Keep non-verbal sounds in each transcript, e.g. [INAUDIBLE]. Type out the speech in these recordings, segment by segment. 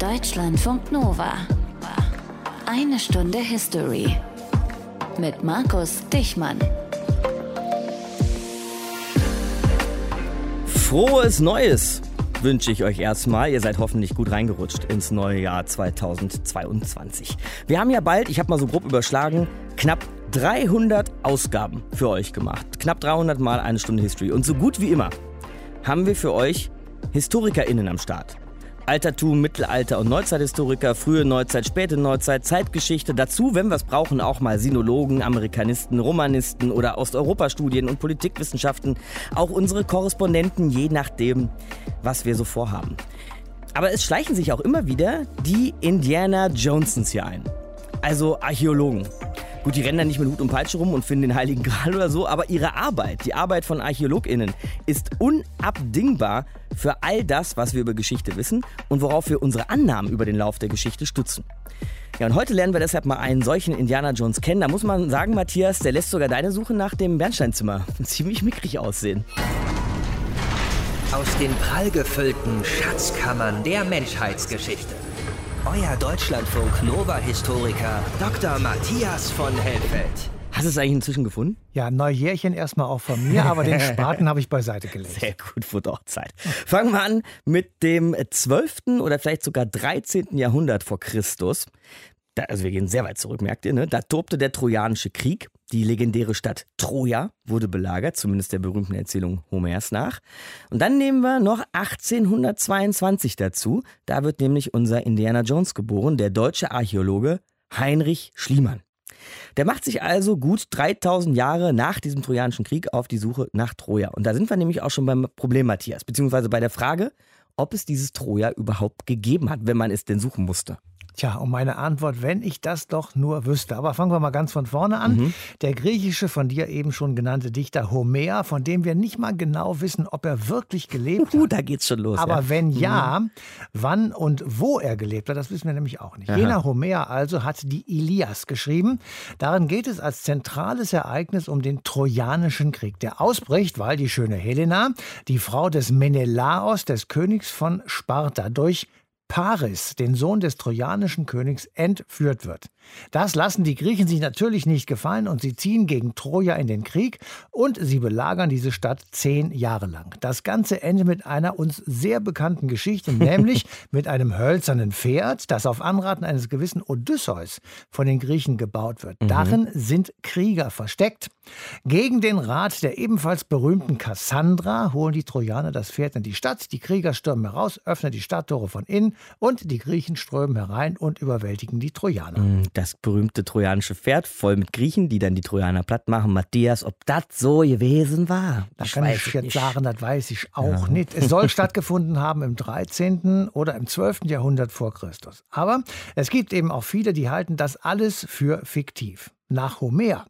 Deutschlandfunk Nova. Eine Stunde History. Mit Markus Dichmann. Frohes Neues wünsche ich euch erstmal. Ihr seid hoffentlich gut reingerutscht ins neue Jahr 2022. Wir haben ja bald, ich habe mal so grob überschlagen, knapp 300 Ausgaben für euch gemacht. Knapp 300 mal eine Stunde History. Und so gut wie immer haben wir für euch HistorikerInnen am Start. Altertum, Mittelalter und Neuzeithistoriker, frühe Neuzeit, späte Neuzeit, Zeitgeschichte. Dazu, wenn wir es brauchen, auch mal Sinologen, Amerikanisten, Romanisten oder Osteuropa-Studien und Politikwissenschaften. Auch unsere Korrespondenten, je nachdem, was wir so vorhaben. Aber es schleichen sich auch immer wieder die Indiana Jonesons hier ein. Also Archäologen. Gut, die rennen da nicht mit Hut und Peitsche rum und finden den Heiligen Gral oder so, aber ihre Arbeit, die Arbeit von ArchäologInnen, ist unabdingbar für all das, was wir über Geschichte wissen und worauf wir unsere Annahmen über den Lauf der Geschichte stützen. Ja, und heute lernen wir deshalb mal einen solchen Indiana Jones kennen. Da muss man sagen, Matthias, der lässt sogar deine Suche nach dem Bernsteinzimmer [LAUGHS] ziemlich mickrig aussehen. Aus den prallgefüllten Schatzkammern der Menschheitsgeschichte. Euer Deutschlandfunk Nova-Historiker Dr. Matthias von Helfeld. Hast du es eigentlich inzwischen gefunden? Ja, Neujährchen erstmal auch von mir, aber den [LAUGHS] Spaten habe ich beiseite gelegt. Sehr gut, wurde auch Zeit. Fangen wir an mit dem 12. oder vielleicht sogar 13. Jahrhundert vor Christus. Da, also wir gehen sehr weit zurück, merkt ihr, ne? Da tobte der Trojanische Krieg. Die legendäre Stadt Troja wurde belagert, zumindest der berühmten Erzählung Homers nach. Und dann nehmen wir noch 1822 dazu. Da wird nämlich unser Indiana Jones geboren, der deutsche Archäologe Heinrich Schliemann. Der macht sich also gut 3000 Jahre nach diesem Trojanischen Krieg auf die Suche nach Troja. Und da sind wir nämlich auch schon beim Problem, Matthias, beziehungsweise bei der Frage, ob es dieses Troja überhaupt gegeben hat, wenn man es denn suchen musste. Tja, und meine Antwort, wenn ich das doch nur wüsste. Aber fangen wir mal ganz von vorne an. Mhm. Der griechische, von dir eben schon genannte Dichter Homer, von dem wir nicht mal genau wissen, ob er wirklich gelebt uh, hat. Da geht's schon los. Aber ja. wenn ja, mhm. wann und wo er gelebt hat, das wissen wir nämlich auch nicht. Aha. Jener Homer also hat die Ilias geschrieben. Darin geht es als zentrales Ereignis um den Trojanischen Krieg, der ausbricht, weil die schöne Helena, die Frau des Menelaos, des Königs von Sparta, durch Paris, den Sohn des trojanischen Königs, entführt wird. Das lassen die Griechen sich natürlich nicht gefallen und sie ziehen gegen Troja in den Krieg und sie belagern diese Stadt zehn Jahre lang. Das Ganze endet mit einer uns sehr bekannten Geschichte, [LAUGHS] nämlich mit einem hölzernen Pferd, das auf Anraten eines gewissen Odysseus von den Griechen gebaut wird. Mhm. Darin sind Krieger versteckt. Gegen den Rat der ebenfalls berühmten Kassandra holen die Trojaner das Pferd in die Stadt. Die Krieger stürmen heraus, öffnen die Stadttore von innen und die Griechen strömen herein und überwältigen die Trojaner. Das berühmte trojanische Pferd voll mit Griechen, die dann die Trojaner platt machen. Matthias, ob das so gewesen war? Da kann ich jetzt nicht. sagen, das weiß ich auch ja. nicht. Es soll [LAUGHS] stattgefunden haben im 13. oder im 12. Jahrhundert vor Christus. Aber es gibt eben auch viele, die halten das alles für fiktiv. Nach Homer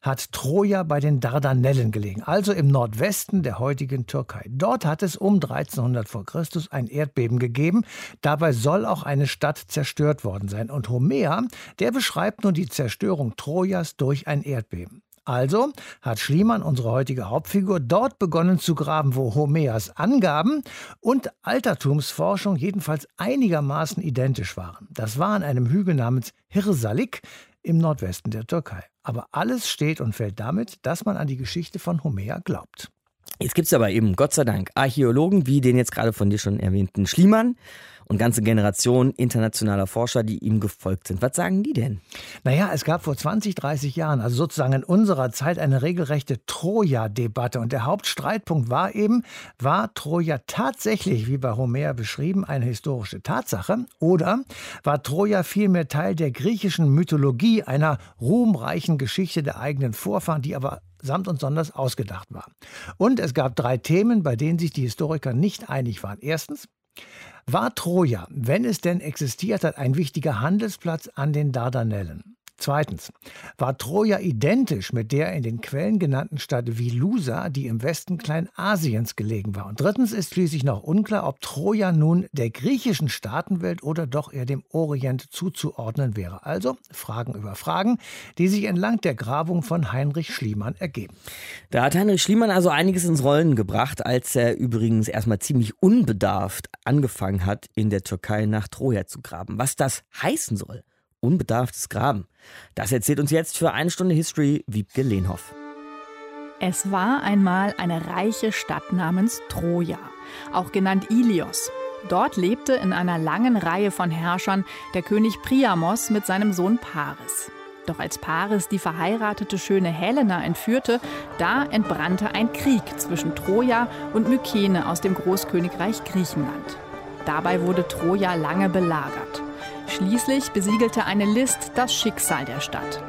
hat Troja bei den Dardanellen gelegen, also im Nordwesten der heutigen Türkei. Dort hat es um 1300 vor Christus ein Erdbeben gegeben. Dabei soll auch eine Stadt zerstört worden sein. Und Homer, der beschreibt nun die Zerstörung Trojas durch ein Erdbeben. Also hat Schliemann, unsere heutige Hauptfigur, dort begonnen zu graben, wo Homers Angaben und Altertumsforschung jedenfalls einigermaßen identisch waren. Das war an einem Hügel namens Hirsalik im Nordwesten der Türkei. Aber alles steht und fällt damit, dass man an die Geschichte von Homer glaubt. Jetzt gibt es aber eben, Gott sei Dank, Archäologen wie den jetzt gerade von dir schon erwähnten Schliemann und ganze Generationen internationaler Forscher, die ihm gefolgt sind. Was sagen die denn? Naja, es gab vor 20, 30 Jahren, also sozusagen in unserer Zeit, eine regelrechte Troja-Debatte. Und der Hauptstreitpunkt war eben, war Troja tatsächlich, wie bei Homer beschrieben, eine historische Tatsache? Oder war Troja vielmehr Teil der griechischen Mythologie, einer ruhmreichen Geschichte der eigenen Vorfahren, die aber samt und sonders ausgedacht war. Und es gab drei Themen, bei denen sich die Historiker nicht einig waren. Erstens, war Troja, wenn es denn existiert hat, ein wichtiger Handelsplatz an den Dardanellen? Zweitens. War Troja identisch mit der in den Quellen genannten Stadt Vilusa, die im Westen Kleinasiens gelegen war? Und drittens ist schließlich noch unklar, ob Troja nun der griechischen Staatenwelt oder doch eher dem Orient zuzuordnen wäre. Also Fragen über Fragen, die sich entlang der Grabung von Heinrich Schliemann ergeben. Da hat Heinrich Schliemann also einiges ins Rollen gebracht, als er übrigens erstmal ziemlich unbedarft angefangen hat, in der Türkei nach Troja zu graben. Was das heißen soll, unbedarftes Graben. Das erzählt uns jetzt für eine Stunde History Wiebke Lehnhoff. Es war einmal eine reiche Stadt namens Troja, auch genannt Ilios. Dort lebte in einer langen Reihe von Herrschern der König Priamos mit seinem Sohn Paris. Doch als Paris die verheiratete schöne Helena entführte, da entbrannte ein Krieg zwischen Troja und Mykene aus dem Großkönigreich Griechenland. Dabei wurde Troja lange belagert. Schließlich besiegelte eine List das Schicksal der Stadt.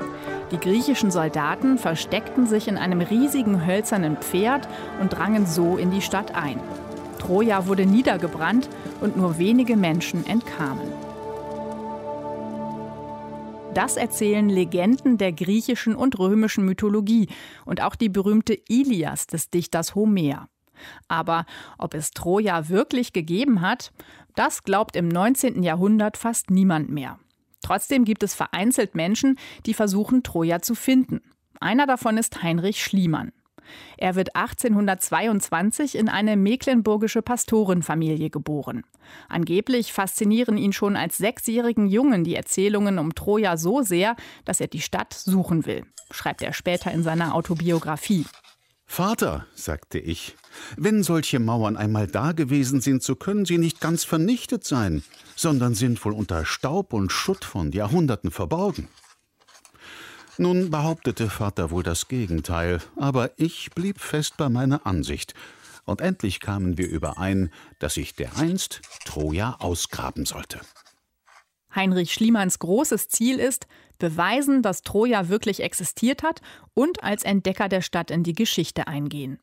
Die griechischen Soldaten versteckten sich in einem riesigen hölzernen Pferd und drangen so in die Stadt ein. Troja wurde niedergebrannt und nur wenige Menschen entkamen. Das erzählen Legenden der griechischen und römischen Mythologie und auch die berühmte Ilias des Dichters Homer. Aber ob es Troja wirklich gegeben hat, das glaubt im 19. Jahrhundert fast niemand mehr. Trotzdem gibt es vereinzelt Menschen, die versuchen, Troja zu finden. Einer davon ist Heinrich Schliemann. Er wird 1822 in eine mecklenburgische Pastorenfamilie geboren. Angeblich faszinieren ihn schon als sechsjährigen Jungen die Erzählungen um Troja so sehr, dass er die Stadt suchen will, schreibt er später in seiner Autobiografie. Vater, sagte ich, wenn solche Mauern einmal da gewesen sind, so können sie nicht ganz vernichtet sein, sondern sind wohl unter Staub und Schutt von Jahrhunderten verborgen. Nun behauptete Vater wohl das Gegenteil, aber ich blieb fest bei meiner Ansicht, und endlich kamen wir überein, dass ich dereinst Troja ausgraben sollte. Heinrich Schliemanns großes Ziel ist, beweisen, dass Troja wirklich existiert hat und als Entdecker der Stadt in die Geschichte eingehen.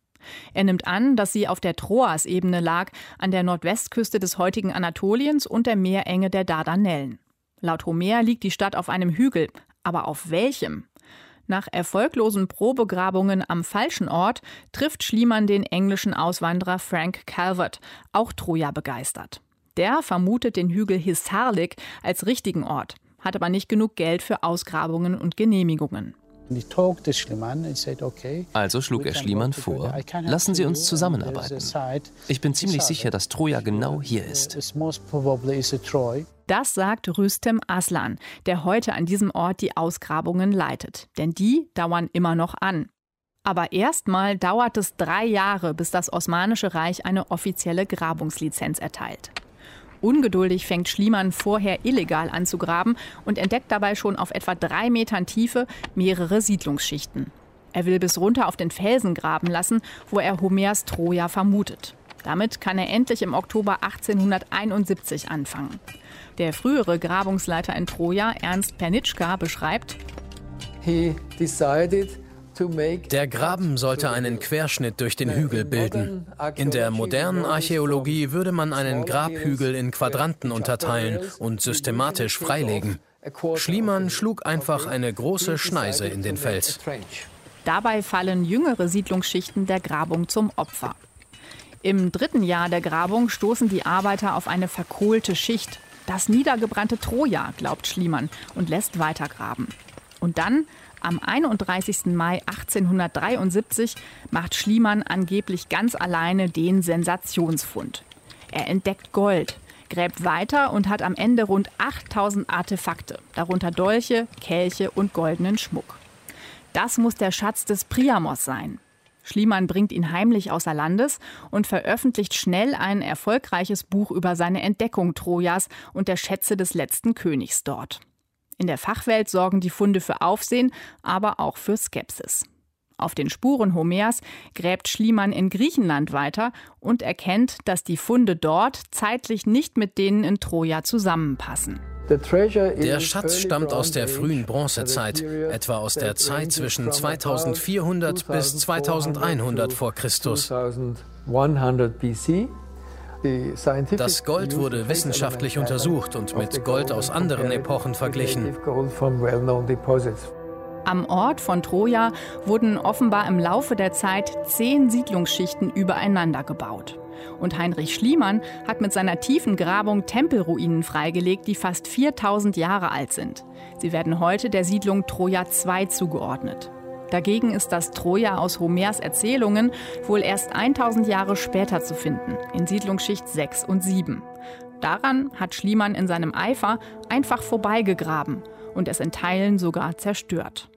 Er nimmt an, dass sie auf der Troas-Ebene lag, an der Nordwestküste des heutigen Anatoliens und der Meerenge der Dardanellen. Laut Homer liegt die Stadt auf einem Hügel, aber auf welchem? Nach erfolglosen Probegrabungen am falschen Ort trifft Schliemann den englischen Auswanderer Frank Calvert, auch Troja begeistert. Der vermutet den Hügel Hisarlik als richtigen Ort, hat aber nicht genug Geld für Ausgrabungen und Genehmigungen. Also schlug er Schliemann vor, lassen Sie uns zusammenarbeiten. Ich bin ziemlich sicher, dass Troja genau hier ist. Das sagt Rüstem Aslan, der heute an diesem Ort die Ausgrabungen leitet. Denn die dauern immer noch an. Aber erstmal dauert es drei Jahre, bis das Osmanische Reich eine offizielle Grabungslizenz erteilt. Ungeduldig fängt Schliemann vorher illegal an zu graben und entdeckt dabei schon auf etwa drei Metern Tiefe mehrere Siedlungsschichten. Er will bis runter auf den Felsen graben lassen, wo er Homers Troja vermutet. Damit kann er endlich im Oktober 1871 anfangen. Der frühere Grabungsleiter in Troja, Ernst Pernitschka, beschreibt, He decided der Graben sollte einen Querschnitt durch den Hügel bilden. In der modernen Archäologie würde man einen Grabhügel in Quadranten unterteilen und systematisch freilegen. Schliemann schlug einfach eine große Schneise in den Fels. Dabei fallen jüngere Siedlungsschichten der Grabung zum Opfer. Im dritten Jahr der Grabung stoßen die Arbeiter auf eine verkohlte Schicht. Das niedergebrannte Troja, glaubt Schliemann und lässt weitergraben. Und dann am 31. Mai 1873 macht Schliemann angeblich ganz alleine den Sensationsfund. Er entdeckt Gold, gräbt weiter und hat am Ende rund 8000 Artefakte, darunter Dolche, Kelche und goldenen Schmuck. Das muss der Schatz des Priamos sein. Schliemann bringt ihn heimlich außer Landes und veröffentlicht schnell ein erfolgreiches Buch über seine Entdeckung Trojas und der Schätze des letzten Königs dort. In der Fachwelt sorgen die Funde für Aufsehen, aber auch für Skepsis. Auf den Spuren Homers gräbt Schliemann in Griechenland weiter und erkennt, dass die Funde dort zeitlich nicht mit denen in Troja zusammenpassen. Der Schatz stammt aus der frühen Bronzezeit, etwa aus der Zeit zwischen 2400 bis 2100 vor Christus. Das Gold wurde wissenschaftlich untersucht und mit Gold aus anderen Epochen verglichen. Am Ort von Troja wurden offenbar im Laufe der Zeit zehn Siedlungsschichten übereinander gebaut. Und Heinrich Schliemann hat mit seiner tiefen Grabung Tempelruinen freigelegt, die fast 4000 Jahre alt sind. Sie werden heute der Siedlung Troja II zugeordnet. Dagegen ist das Troja aus Homers Erzählungen wohl erst 1000 Jahre später zu finden, in Siedlungsschicht 6 und 7. Daran hat Schliemann in seinem Eifer einfach vorbeigegraben und es in Teilen sogar zerstört.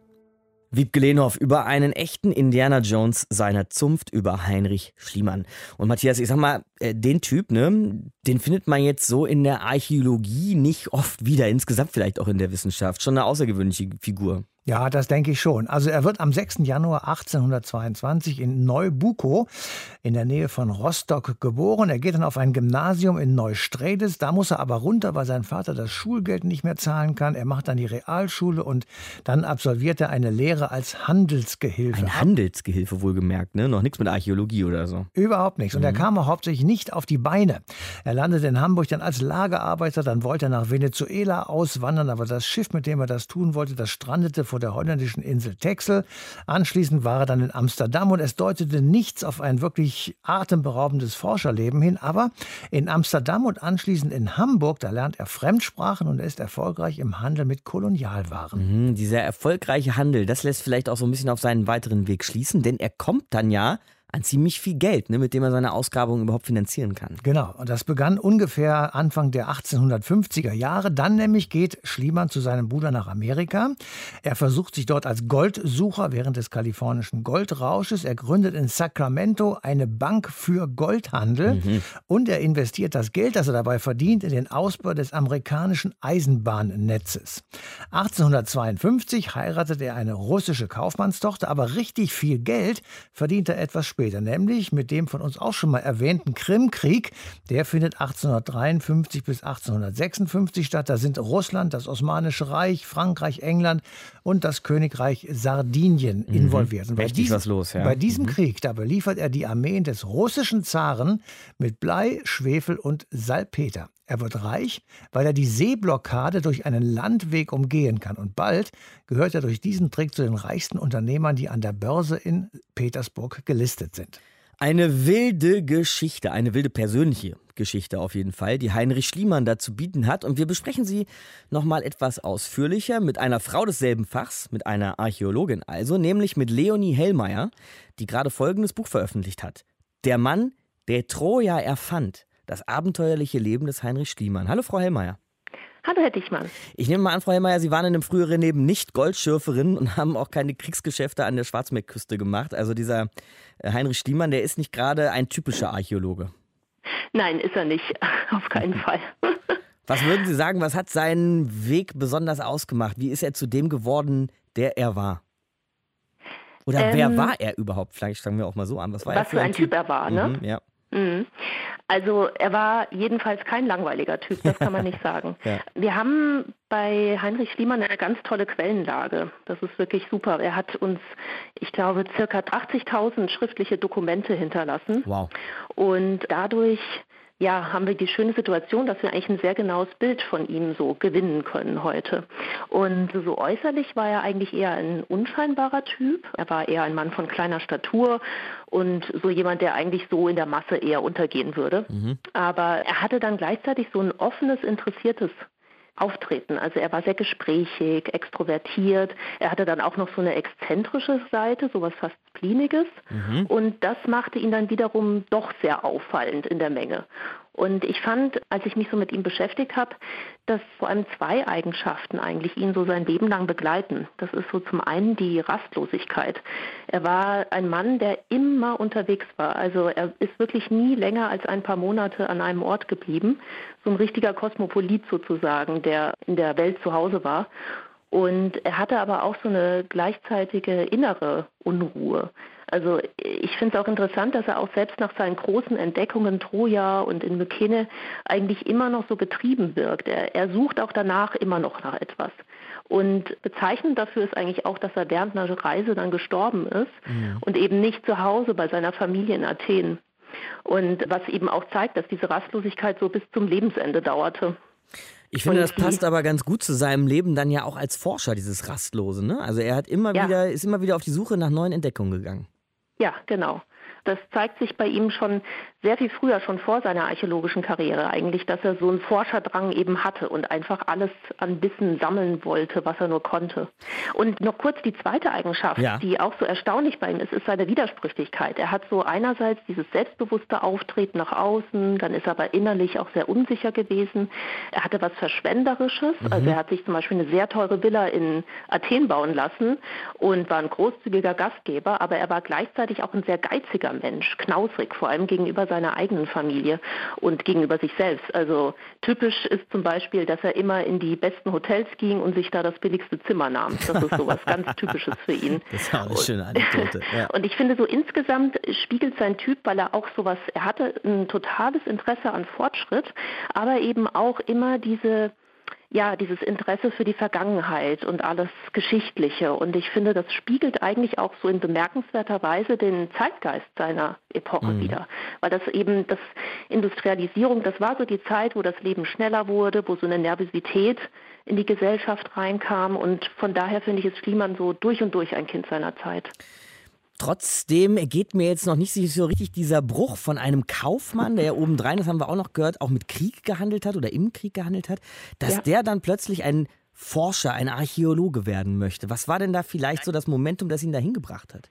Wiebke Lehnhoff über einen echten Indiana Jones seiner Zunft über Heinrich Schliemann. Und Matthias, ich sag mal, äh, den Typ, ne, den findet man jetzt so in der Archäologie nicht oft wieder, insgesamt vielleicht auch in der Wissenschaft. Schon eine außergewöhnliche Figur. Ja, das denke ich schon. Also er wird am 6. Januar 1822 in Neubukow in der Nähe von Rostock geboren. Er geht dann auf ein Gymnasium in Neustredes. Da muss er aber runter, weil sein Vater das Schulgeld nicht mehr zahlen kann. Er macht dann die Realschule und dann absolviert er eine Lehre als Handelsgehilfe. Ein Handelsgehilfe wohlgemerkt, ne? Noch nichts mit Archäologie oder so. Überhaupt nichts. Und mhm. er kam auch hauptsächlich nicht auf die Beine. Er landete in Hamburg dann als Lagerarbeiter, dann wollte er nach Venezuela auswandern, aber das Schiff, mit dem er das tun wollte, das strandete vor der holländischen Insel Texel. Anschließend war er dann in Amsterdam und es deutete nichts auf ein wirklich atemberaubendes Forscherleben hin. Aber in Amsterdam und anschließend in Hamburg, da lernt er Fremdsprachen und ist erfolgreich im Handel mit Kolonialwaren. Mhm, dieser erfolgreiche Handel, das lässt vielleicht auch so ein bisschen auf seinen weiteren Weg schließen, denn er kommt dann ja an ziemlich viel Geld, ne, mit dem er seine Ausgrabungen überhaupt finanzieren kann. Genau, und das begann ungefähr Anfang der 1850er Jahre. Dann nämlich geht Schliemann zu seinem Bruder nach Amerika. Er versucht sich dort als Goldsucher während des kalifornischen Goldrausches. Er gründet in Sacramento eine Bank für Goldhandel mhm. und er investiert das Geld, das er dabei verdient, in den Ausbau des amerikanischen Eisenbahnnetzes. 1852 heiratet er eine russische Kaufmannstochter, aber richtig viel Geld verdient er etwas später später, nämlich mit dem von uns auch schon mal erwähnten Krimkrieg. Der findet 1853 bis 1856 statt. Da sind Russland, das Osmanische Reich, Frankreich, England und das Königreich Sardinien mhm. involviert. Und bei diesem, was los, ja. Bei diesem mhm. Krieg, da beliefert er die Armeen des russischen Zaren mit Blei, Schwefel und Salpeter. Er wird reich, weil er die Seeblockade durch einen Landweg umgehen kann. Und bald gehört er durch diesen Trick zu den reichsten Unternehmern, die an der Börse in Petersburg gelistet sind. Eine wilde Geschichte, eine wilde persönliche Geschichte auf jeden Fall, die Heinrich Schliemann da zu bieten hat. Und wir besprechen sie nochmal etwas ausführlicher mit einer Frau desselben Fachs, mit einer Archäologin also, nämlich mit Leonie Hellmeier, die gerade folgendes Buch veröffentlicht hat. Der Mann, der Troja erfand. Das abenteuerliche Leben des Heinrich Schliemann. Hallo, Frau Hellmeier. Hallo, Herr Dichmann. Ich nehme mal an, Frau Hellmeier, Sie waren in einem früheren Leben nicht Goldschürferin und [LAUGHS] haben auch keine Kriegsgeschäfte an der Schwarzmeerküste gemacht. Also dieser äh, Heinrich Schliemann, der ist nicht gerade ein typischer Archäologe. Nein, ist er nicht. [LAUGHS] Auf keinen Fall. [LAUGHS] Was würden Sie sagen, was hat seinen Weg besonders ausgemacht? Wie ist er zu dem geworden, der er war? Oder ähm, wer war er überhaupt? Vielleicht fangen wir auch mal so an. Was, war was für ein Typ? typ er war, ne? Mhm, ja. Mhm. Also er war jedenfalls kein langweiliger Typ, das kann man nicht [LAUGHS] sagen. ja. Wir haben bei Heinrich Schliemann eine ganz tolle Quellenlage. Das ist wirklich super. Er hat uns, ich glaube, circa 80.000 schriftliche Dokumente hinterlassen. Wow. Und dadurch ja, haben wir die schöne Situation, dass wir eigentlich ein sehr genaues Bild von ihm so gewinnen können heute. Und so äußerlich war er eigentlich eher ein unscheinbarer Typ. Er war eher ein Mann von kleiner Statur und so jemand, der eigentlich so in der Masse eher untergehen würde. Mhm. Aber er hatte dann gleichzeitig so ein offenes, interessiertes Auftreten. Also er war sehr gesprächig, extrovertiert. Er hatte dann auch noch so eine exzentrische Seite, sowas fast Spliniges. Mhm. Und das machte ihn dann wiederum doch sehr auffallend in der Menge. Und ich fand, als ich mich so mit ihm beschäftigt habe, dass vor allem zwei Eigenschaften eigentlich ihn so sein Leben lang begleiten. Das ist so zum einen die Rastlosigkeit. Er war ein Mann, der immer unterwegs war. Also er ist wirklich nie länger als ein paar Monate an einem Ort geblieben. So ein richtiger Kosmopolit sozusagen, der in der Welt zu Hause war. Und er hatte aber auch so eine gleichzeitige innere Unruhe. Also ich finde es auch interessant, dass er auch selbst nach seinen großen Entdeckungen Troja und in Mykene eigentlich immer noch so getrieben wirkt. Er, er sucht auch danach immer noch nach etwas. Und bezeichnend dafür ist eigentlich auch, dass er während einer Reise dann gestorben ist mhm. und eben nicht zu Hause bei seiner Familie in Athen. Und was eben auch zeigt, dass diese Rastlosigkeit so bis zum Lebensende dauerte. Ich finde, das passt aber ganz gut zu seinem Leben dann ja auch als Forscher, dieses Rastlose. Ne? Also er hat immer ja. wieder, ist immer wieder auf die Suche nach neuen Entdeckungen gegangen. Ja, genau. Das zeigt sich bei ihm schon sehr viel früher, schon vor seiner archäologischen Karriere eigentlich, dass er so einen Forscherdrang eben hatte und einfach alles an Wissen sammeln wollte, was er nur konnte. Und noch kurz die zweite Eigenschaft, ja. die auch so erstaunlich bei ihm ist, ist seine Widersprüchlichkeit. Er hat so einerseits dieses selbstbewusste Auftreten nach außen, dann ist er aber innerlich auch sehr unsicher gewesen. Er hatte was Verschwenderisches, mhm. also er hat sich zum Beispiel eine sehr teure Villa in Athen bauen lassen und war ein großzügiger Gastgeber, aber er war gleichzeitig auch ein sehr geiziger Mensch, knausrig, vor allem gegenüber seiner eigenen Familie und gegenüber sich selbst. Also typisch ist zum Beispiel, dass er immer in die besten Hotels ging und sich da das billigste Zimmer nahm. Das ist sowas [LAUGHS] ganz Typisches für ihn. Das ist auch eine schöne Anekdote. [LAUGHS] Ja. Und ich finde so insgesamt spiegelt sein Typ, weil er auch sowas, er hatte ein totales Interesse an Fortschritt, aber eben auch immer diese ja, dieses Interesse für die Vergangenheit und alles Geschichtliche. Und ich finde, das spiegelt eigentlich auch so in bemerkenswerter Weise den Zeitgeist seiner Epoche mhm. wieder. Weil das eben, das Industrialisierung, das war so die Zeit, wo das Leben schneller wurde, wo so eine Nervosität in die Gesellschaft reinkam. Und von daher finde ich, ist Schliemann so durch und durch ein Kind seiner Zeit. Trotzdem geht mir jetzt noch nicht so richtig dieser Bruch von einem Kaufmann, der ja obendrein, das haben wir auch noch gehört, auch mit Krieg gehandelt hat oder im Krieg gehandelt hat, dass ja. der dann plötzlich ein Forscher, ein Archäologe werden möchte. Was war denn da vielleicht so das Momentum, das ihn dahin gebracht hat?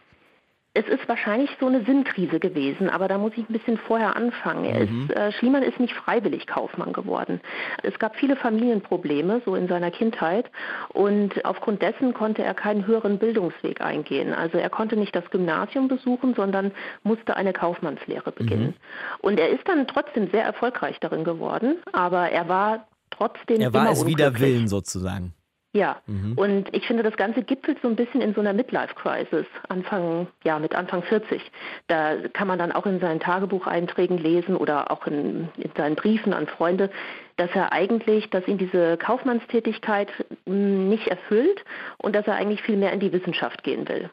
Es ist wahrscheinlich so eine Sinnkrise gewesen, aber da muss ich ein bisschen vorher anfangen. Mhm. ist, äh, Schliemann ist nicht freiwillig Kaufmann geworden. Es gab viele Familienprobleme, so in seiner Kindheit, und aufgrund dessen konnte er keinen höheren Bildungsweg eingehen. Also er konnte nicht das Gymnasium besuchen, sondern musste eine Kaufmannslehre beginnen. Mhm. Und er ist dann trotzdem sehr erfolgreich darin geworden, aber er war trotzdem. Er war es wieder Willen sozusagen. Ja, mhm. und ich finde, das Ganze gipfelt so ein bisschen in so einer Midlife-Crisis, Anfang, ja, mit Anfang 40. Da kann man dann auch in seinen Tagebucheinträgen lesen oder auch in, in seinen Briefen an Freunde, dass er eigentlich, dass ihn diese Kaufmannstätigkeit hm, nicht erfüllt und dass er eigentlich viel mehr in die Wissenschaft gehen will.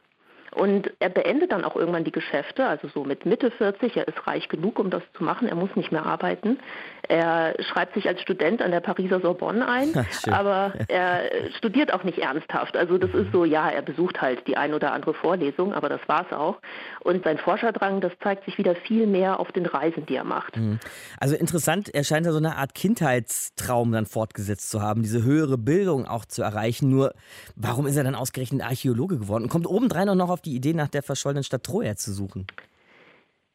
Und er beendet dann auch irgendwann die Geschäfte, also so mit Mitte 40. Er ist reich genug, um das zu machen. Er muss nicht mehr arbeiten. Er schreibt sich als Student an der Pariser Sorbonne ein, [LAUGHS] aber er studiert auch nicht ernsthaft. Also das ist so, ja, er besucht halt die ein oder andere Vorlesung, aber das war es auch. Und sein Forscherdrang, das zeigt sich wieder viel mehr auf den Reisen, die er macht. Mhm. Also interessant, er scheint ja so eine Art Kindheitstraum dann fortgesetzt zu haben, diese höhere Bildung auch zu erreichen. Nur, warum ist er dann ausgerechnet Archäologe geworden? Und kommt obendrein auch noch auf auf die Idee, nach der verschollenen Stadt Troja zu suchen?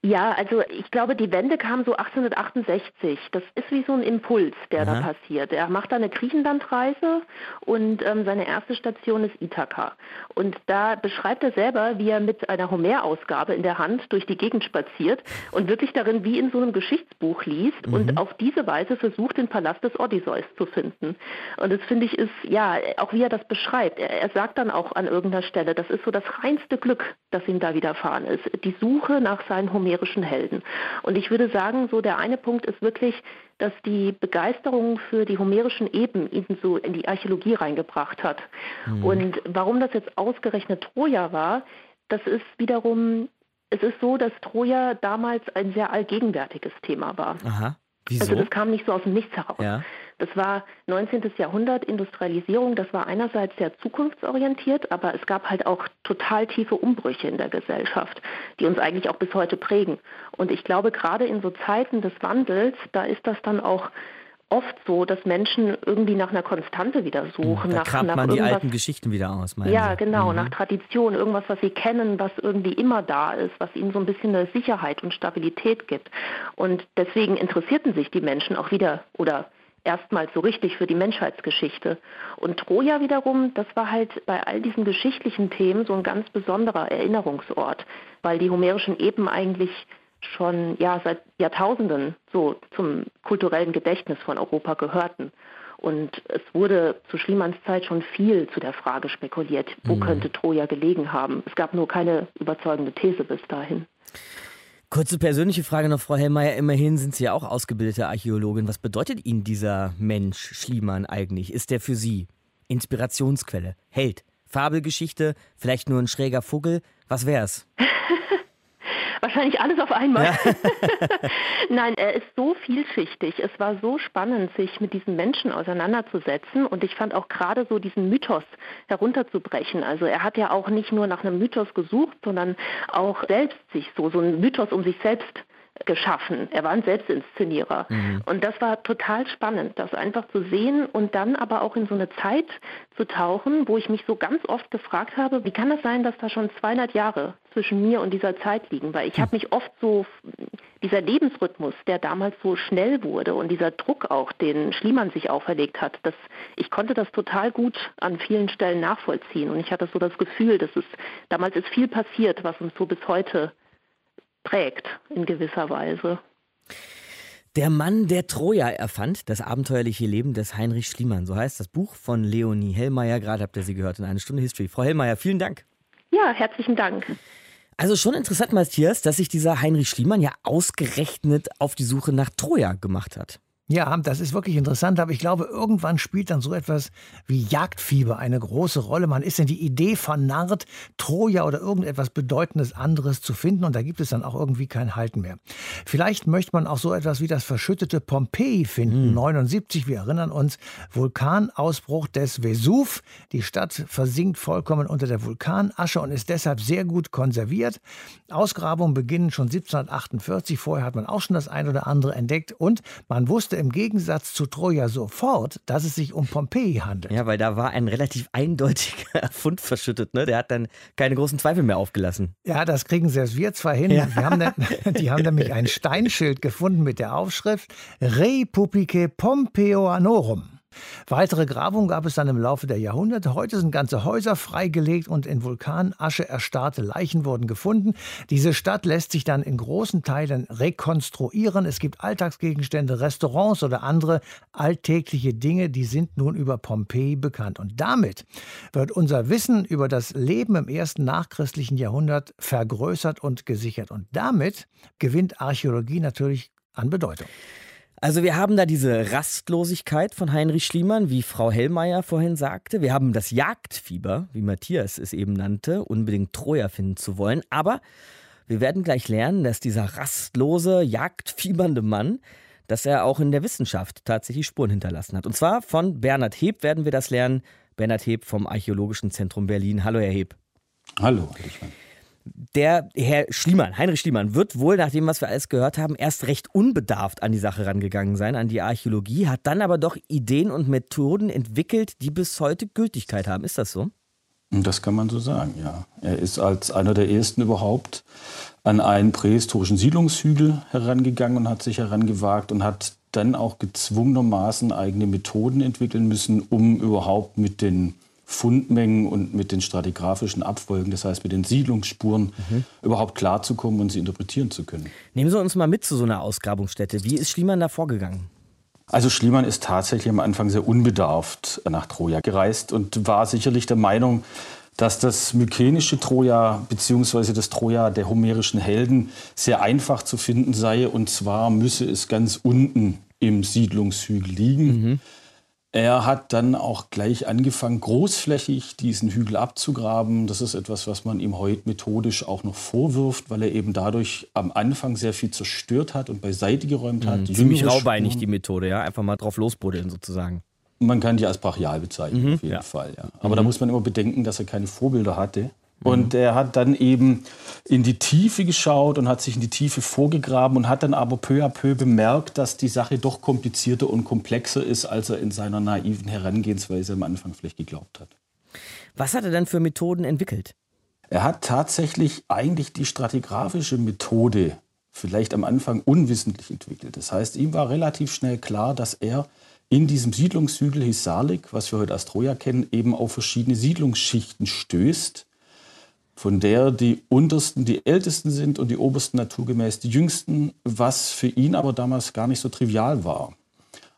Ja, also ich glaube, die Wende kam so 1868. Das ist wie so ein Impuls, der Aha. da passiert. Er macht da eine Griechenlandreise und ähm, seine erste Station ist Ithaka. Und da beschreibt er selber, wie er mit einer Homer-Ausgabe in der Hand durch die Gegend spaziert und wirklich darin wie in so einem Geschichtsbuch liest mhm. und auf diese Weise versucht, den Palast des Odysseus zu finden. Und das finde ich ist, ja, auch wie er das beschreibt. Er, er sagt dann auch an irgendeiner Stelle, das ist so das reinste Glück, das ihm da widerfahren ist. Die Suche nach seinen Homer homerischen Helden. Und ich würde sagen, so der eine Punkt ist wirklich, dass die Begeisterung für die homerischen Eben ihn so in die Archäologie reingebracht hat. Mhm. Und warum das jetzt ausgerechnet Troja war, das ist wiederum, es ist so, dass Troja damals ein sehr allgegenwärtiges Thema war. Aha. Wieso? Also das kam nicht so aus dem Nichts heraus. Ja. Das war 19. Jahrhundert Industrialisierung, das war einerseits sehr zukunftsorientiert, aber es gab halt auch total tiefe Umbrüche in der Gesellschaft, die uns eigentlich auch bis heute prägen. Und ich glaube, gerade in so Zeiten des Wandels, da ist das dann auch oft so, dass Menschen irgendwie nach einer Konstante wieder suchen. Da nach, nach man die alten Geschichten wieder aus, Ja, Sie? genau, mhm. nach Tradition, irgendwas, was sie kennen, was irgendwie immer da ist, was ihnen so ein bisschen eine Sicherheit und Stabilität gibt. Und deswegen interessierten sich die Menschen auch wieder oder erstmals so richtig für die Menschheitsgeschichte. Und Troja wiederum, das war halt bei all diesen geschichtlichen Themen so ein ganz besonderer Erinnerungsort, weil die homerischen Eben eigentlich schon ja seit Jahrtausenden so zum kulturellen Gedächtnis von Europa gehörten. Und es wurde zu Schliemanns Zeit schon viel zu der Frage spekuliert, wo mhm. könnte Troja gelegen haben. Es gab nur keine überzeugende These bis dahin. Kurze persönliche Frage noch, Frau Hellmeier. Immerhin sind Sie ja auch ausgebildete Archäologin. Was bedeutet Ihnen dieser Mensch Schliemann eigentlich? Ist der für Sie Inspirationsquelle, Held, Fabelgeschichte, vielleicht nur ein schräger Vogel? Was wär's? [LAUGHS] Wahrscheinlich alles auf einmal. Ja. [LAUGHS] [LAUGHS] Nein, er ist so vielschichtig. Es war so spannend, sich mit diesen Menschen auseinanderzusetzen. Und ich fand auch gerade so diesen Mythos herunterzubrechen. Also er hat ja auch nicht nur nach einem Mythos gesucht, sondern auch selbst sich so, so einen Mythos um sich selbst geschaffen. Er war ein Selbstinszenierer. Mhm. Und das war total spannend, das einfach zu sehen und dann aber auch in so eine Zeit zu tauchen, wo ich mich so ganz oft gefragt habe, wie kann das sein, dass da schon 200 Jahre zwischen mir und dieser Zeit liegen? Weil ich mhm. habe mich oft so, dieser Lebensrhythmus, der damals so schnell wurde und dieser Druck auch, den Schliemann sich auferlegt hat, das, ich konnte das total gut an vielen Stellen nachvollziehen. Und ich hatte so das Gefühl, dass es damals ist viel passiert, was uns so bis heute prägt in gewisser Weise. Der Mann, der Troja erfand, das abenteuerliche Leben des Heinrich Schliemann, so heißt das Buch von Leonie Hellmeier. Gerade habt ihr sie gehört in einer Stunde History. Frau Hellmeier, vielen Dank. Ja, herzlichen Dank. Also schon interessant, Matthias, dass sich dieser Heinrich Schliemann ja ausgerechnet auf die Suche nach Troja gemacht hat. Ja, das ist wirklich interessant, aber ich glaube, irgendwann spielt dann so etwas wie Jagdfieber eine große Rolle. Man ist in die Idee vernarrt, Troja oder irgendetwas Bedeutendes anderes zu finden und da gibt es dann auch irgendwie kein Halten mehr. Vielleicht möchte man auch so etwas wie das verschüttete Pompeji finden. Mhm. 79, wir erinnern uns, Vulkanausbruch des Vesuv. Die Stadt versinkt vollkommen unter der Vulkanasche und ist deshalb sehr gut konserviert. Ausgrabungen beginnen schon 1748. Vorher hat man auch schon das ein oder andere entdeckt und man wusste, wusste im Gegensatz zu Troja sofort, dass es sich um Pompeji handelt. Ja, weil da war ein relativ eindeutiger [LAUGHS] Fund verschüttet. Ne? Der hat dann keine großen Zweifel mehr aufgelassen. Ja, das kriegen selbst wir zwar hin. Ja. Wir haben dann, [LAUGHS] die haben nämlich ein Steinschild gefunden mit der Aufschrift Republike Pompeoanorum. Weitere Grabungen gab es dann im Laufe der Jahrhunderte. Heute sind ganze Häuser freigelegt und in Vulkanasche erstarrte Leichen wurden gefunden. Diese Stadt lässt sich dann in großen Teilen rekonstruieren. Es gibt Alltagsgegenstände, Restaurants oder andere alltägliche Dinge, die sind nun über Pompeji bekannt. Und damit wird unser Wissen über das Leben im ersten nachchristlichen Jahrhundert vergrößert und gesichert. Und damit gewinnt Archäologie natürlich an Bedeutung. Also wir haben da diese Rastlosigkeit von Heinrich Schliemann, wie Frau Hellmeier vorhin sagte. Wir haben das Jagdfieber, wie Matthias es eben nannte, unbedingt Troja finden zu wollen. Aber wir werden gleich lernen, dass dieser rastlose, jagdfiebernde Mann, dass er auch in der Wissenschaft tatsächlich Spuren hinterlassen hat. Und zwar von Bernhard Heb werden wir das lernen. Bernhard Heb vom Archäologischen Zentrum Berlin. Hallo, Herr Heb. Hallo, Herr. Der Herr Schliemann, Heinrich Schliemann, wird wohl, nach dem, was wir alles gehört haben, erst recht unbedarft an die Sache rangegangen sein, an die Archäologie, hat dann aber doch Ideen und Methoden entwickelt, die bis heute Gültigkeit haben. Ist das so? Das kann man so sagen, ja. Er ist als einer der ersten überhaupt an einen prähistorischen Siedlungshügel herangegangen und hat sich herangewagt und hat dann auch gezwungenermaßen eigene Methoden entwickeln müssen, um überhaupt mit den Fundmengen und mit den stratigraphischen Abfolgen, das heißt mit den Siedlungsspuren, mhm. überhaupt klarzukommen und sie interpretieren zu können. Nehmen Sie uns mal mit zu so einer Ausgrabungsstätte. Wie ist Schliemann da vorgegangen? Also Schliemann ist tatsächlich am Anfang sehr unbedarft nach Troja gereist und war sicherlich der Meinung, dass das mykenische Troja bzw. das Troja der homerischen Helden sehr einfach zu finden sei. Und zwar müsse es ganz unten im Siedlungshügel liegen. Mhm. Er hat dann auch gleich angefangen, großflächig diesen Hügel abzugraben. Das ist etwas, was man ihm heute methodisch auch noch vorwirft, weil er eben dadurch am Anfang sehr viel zerstört hat und beiseite geräumt hat. Mhm, ziemlich raubeinig die Methode, ja, einfach mal drauf losbuddeln sozusagen. Man kann die als brachial bezeichnen, mhm, auf jeden ja. Fall. Ja. Aber mhm. da muss man immer bedenken, dass er keine Vorbilder hatte. Und er hat dann eben in die Tiefe geschaut und hat sich in die Tiefe vorgegraben und hat dann aber peu à peu bemerkt, dass die Sache doch komplizierter und komplexer ist, als er in seiner naiven Herangehensweise am Anfang vielleicht geglaubt hat. Was hat er dann für Methoden entwickelt? Er hat tatsächlich eigentlich die stratigraphische Methode vielleicht am Anfang unwissentlich entwickelt. Das heißt, ihm war relativ schnell klar, dass er in diesem Siedlungshügel Hisarlik, was wir heute als Troja kennen, eben auf verschiedene Siedlungsschichten stößt von der die untersten die ältesten sind und die obersten naturgemäß die jüngsten, was für ihn aber damals gar nicht so trivial war.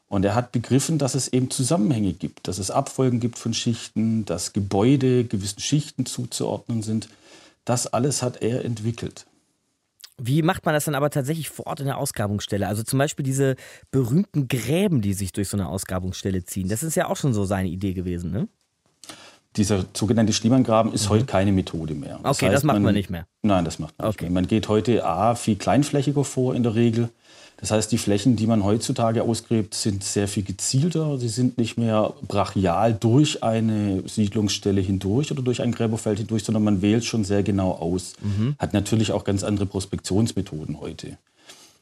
Und er hat begriffen, dass es eben Zusammenhänge gibt, dass es Abfolgen gibt von Schichten, dass Gebäude gewissen Schichten zuzuordnen sind. Das alles hat er entwickelt. Wie macht man das dann aber tatsächlich vor Ort in der Ausgrabungsstelle? Also zum Beispiel diese berühmten Gräben, die sich durch so eine Ausgrabungsstelle ziehen. Das ist ja auch schon so seine Idee gewesen, ne? Dieser sogenannte Schliemann-Graben ist mhm. heute keine Methode mehr. Das okay, heißt, das macht man, man, nicht mehr. Nein, das macht man okay. nicht mehr. Man geht heute A, viel kleinflächiger vor in der Regel. Das heißt, die Flächen, die man heutzutage ausgräbt, sind sehr viel gezielter. Sie sind nicht mehr brachial durch eine Siedlungsstelle hindurch oder durch ein Gräberfeld hindurch, sondern man wählt schon sehr genau aus. Mhm. Hat natürlich auch ganz andere Prospektionsmethoden heute.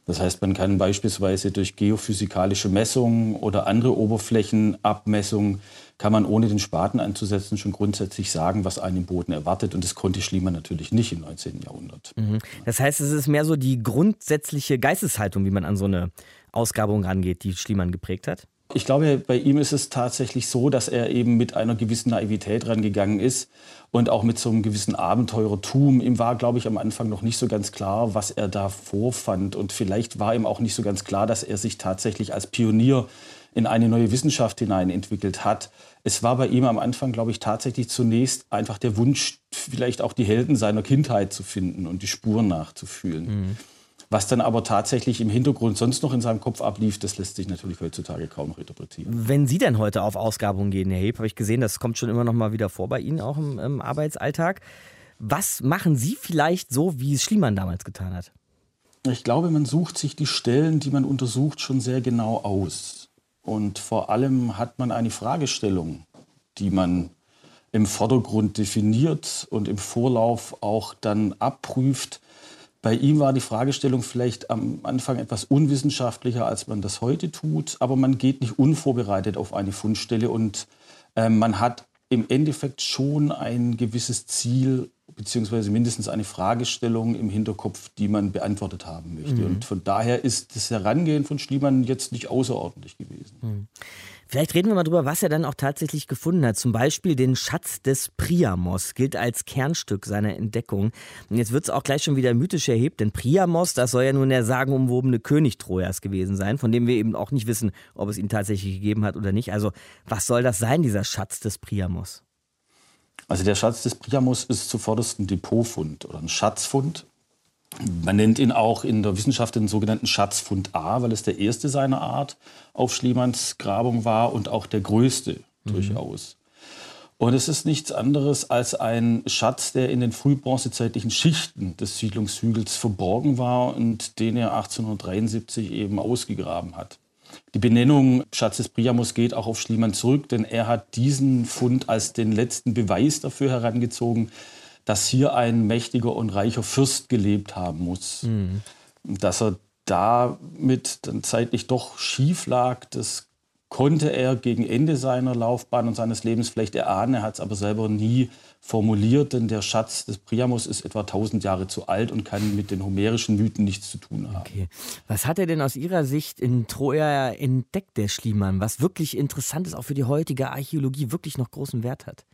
Das heißt, man kann beispielsweise durch geophysikalische Messungen oder andere Oberflächenabmessungen kann man ohne den Spaten anzusetzen schon grundsätzlich sagen, was einen im Boden erwartet. Und das konnte Schliemann natürlich nicht im 19. Jahrhundert. Mhm. Das heißt, es ist mehr so die grundsätzliche Geisteshaltung, wie man an so eine Ausgrabung rangeht, die Schliemann geprägt hat? Ich glaube, bei ihm ist es tatsächlich so, dass er eben mit einer gewissen Naivität rangegangen ist und auch mit so einem gewissen Abenteurertum. Ihm war, glaube ich, am Anfang noch nicht so ganz klar, was er da vorfand. Und vielleicht war ihm auch nicht so ganz klar, dass er sich tatsächlich als Pionier in eine neue Wissenschaft hinein entwickelt hat. Es war bei ihm am Anfang, glaube ich, tatsächlich zunächst einfach der Wunsch, vielleicht auch die Helden seiner Kindheit zu finden und die Spuren nachzufühlen. Mhm. Was dann aber tatsächlich im Hintergrund sonst noch in seinem Kopf ablief, das lässt sich natürlich heutzutage kaum noch interpretieren. Wenn Sie denn heute auf Ausgrabungen gehen, Herr Heb, habe ich gesehen, das kommt schon immer noch mal wieder vor bei Ihnen, auch im, im Arbeitsalltag. Was machen Sie vielleicht so, wie es Schliemann damals getan hat? Ich glaube, man sucht sich die Stellen, die man untersucht, schon sehr genau aus. Und vor allem hat man eine Fragestellung, die man im Vordergrund definiert und im Vorlauf auch dann abprüft. Bei ihm war die Fragestellung vielleicht am Anfang etwas unwissenschaftlicher, als man das heute tut, aber man geht nicht unvorbereitet auf eine Fundstelle. Und äh, man hat im Endeffekt schon ein gewisses Ziel beziehungsweise mindestens eine Fragestellung im Hinterkopf, die man beantwortet haben möchte. Mhm. Und von daher ist das Herangehen von Schliemann jetzt nicht außerordentlich gewesen. Mhm. Vielleicht reden wir mal drüber, was er dann auch tatsächlich gefunden hat. Zum Beispiel den Schatz des Priamos gilt als Kernstück seiner Entdeckung. Und jetzt wird es auch gleich schon wieder mythisch erhebt, denn Priamos, das soll ja nun der sagenumwobene König Trojas gewesen sein, von dem wir eben auch nicht wissen, ob es ihn tatsächlich gegeben hat oder nicht. Also was soll das sein, dieser Schatz des Priamos? Also der Schatz des Priamos ist zuvorderst ein Depotfund oder ein Schatzfund. Man nennt ihn auch in der Wissenschaft den sogenannten Schatzfund A, weil es der erste seiner Art auf Schliemanns Grabung war und auch der größte mhm. durchaus. Und es ist nichts anderes als ein Schatz, der in den frühbronzezeitlichen Schichten des Siedlungshügels verborgen war und den er 1873 eben ausgegraben hat. Die Benennung Schatz des Priamos geht auch auf Schliemann zurück, denn er hat diesen Fund als den letzten Beweis dafür herangezogen, dass hier ein mächtiger und reicher Fürst gelebt haben muss. Mhm. Dass er damit dann zeitlich doch schief lag, das konnte er gegen Ende seiner Laufbahn und seines Lebens vielleicht erahnen. Er hat es aber selber nie formuliert, denn der Schatz des Priamos ist etwa 1000 Jahre zu alt und kann mit den homerischen Mythen nichts zu tun haben. Okay. Was hat er denn aus Ihrer Sicht in Troja entdeckt, der Schliemann, was wirklich interessant ist, auch für die heutige Archäologie wirklich noch großen Wert hat?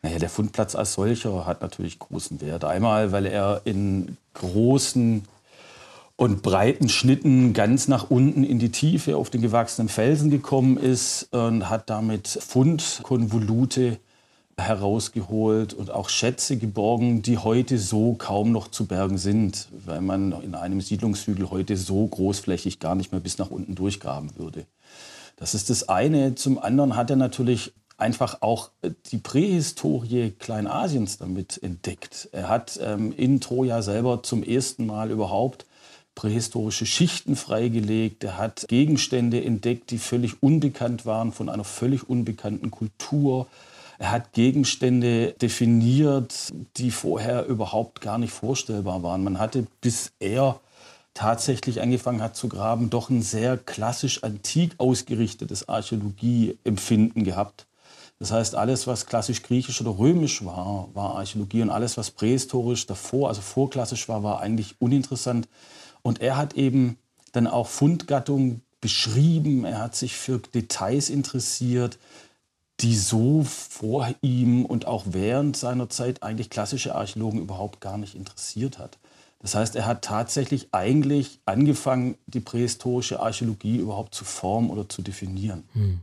Naja, der Fundplatz als solcher hat natürlich großen Wert. Einmal, weil er in großen und breiten Schnitten ganz nach unten in die Tiefe auf den gewachsenen Felsen gekommen ist und hat damit Fundkonvolute herausgeholt und auch Schätze geborgen, die heute so kaum noch zu bergen sind, weil man in einem Siedlungshügel heute so großflächig gar nicht mehr bis nach unten durchgraben würde. Das ist das eine. Zum anderen hat er natürlich einfach auch äh, die Prähistorie Kleinasiens damit entdeckt. Er hat ähm, in Troja selber zum ersten Mal überhaupt prähistorische Schichten freigelegt. Er hat Gegenstände entdeckt, die völlig unbekannt waren von einer völlig unbekannten Kultur. Er hat Gegenstände definiert, die vorher überhaupt gar nicht vorstellbar waren. Man hatte, bis er tatsächlich angefangen hat zu graben, doch ein sehr klassisch antik ausgerichtetes Archäologieempfinden gehabt. Das heißt, alles, was klassisch griechisch oder römisch war, war Archäologie und alles, was prähistorisch davor, also vorklassisch war, war eigentlich uninteressant. Und er hat eben dann auch Fundgattungen beschrieben, er hat sich für Details interessiert, die so vor ihm und auch während seiner Zeit eigentlich klassische Archäologen überhaupt gar nicht interessiert hat. Das heißt, er hat tatsächlich eigentlich angefangen, die prähistorische Archäologie überhaupt zu formen oder zu definieren. Hm.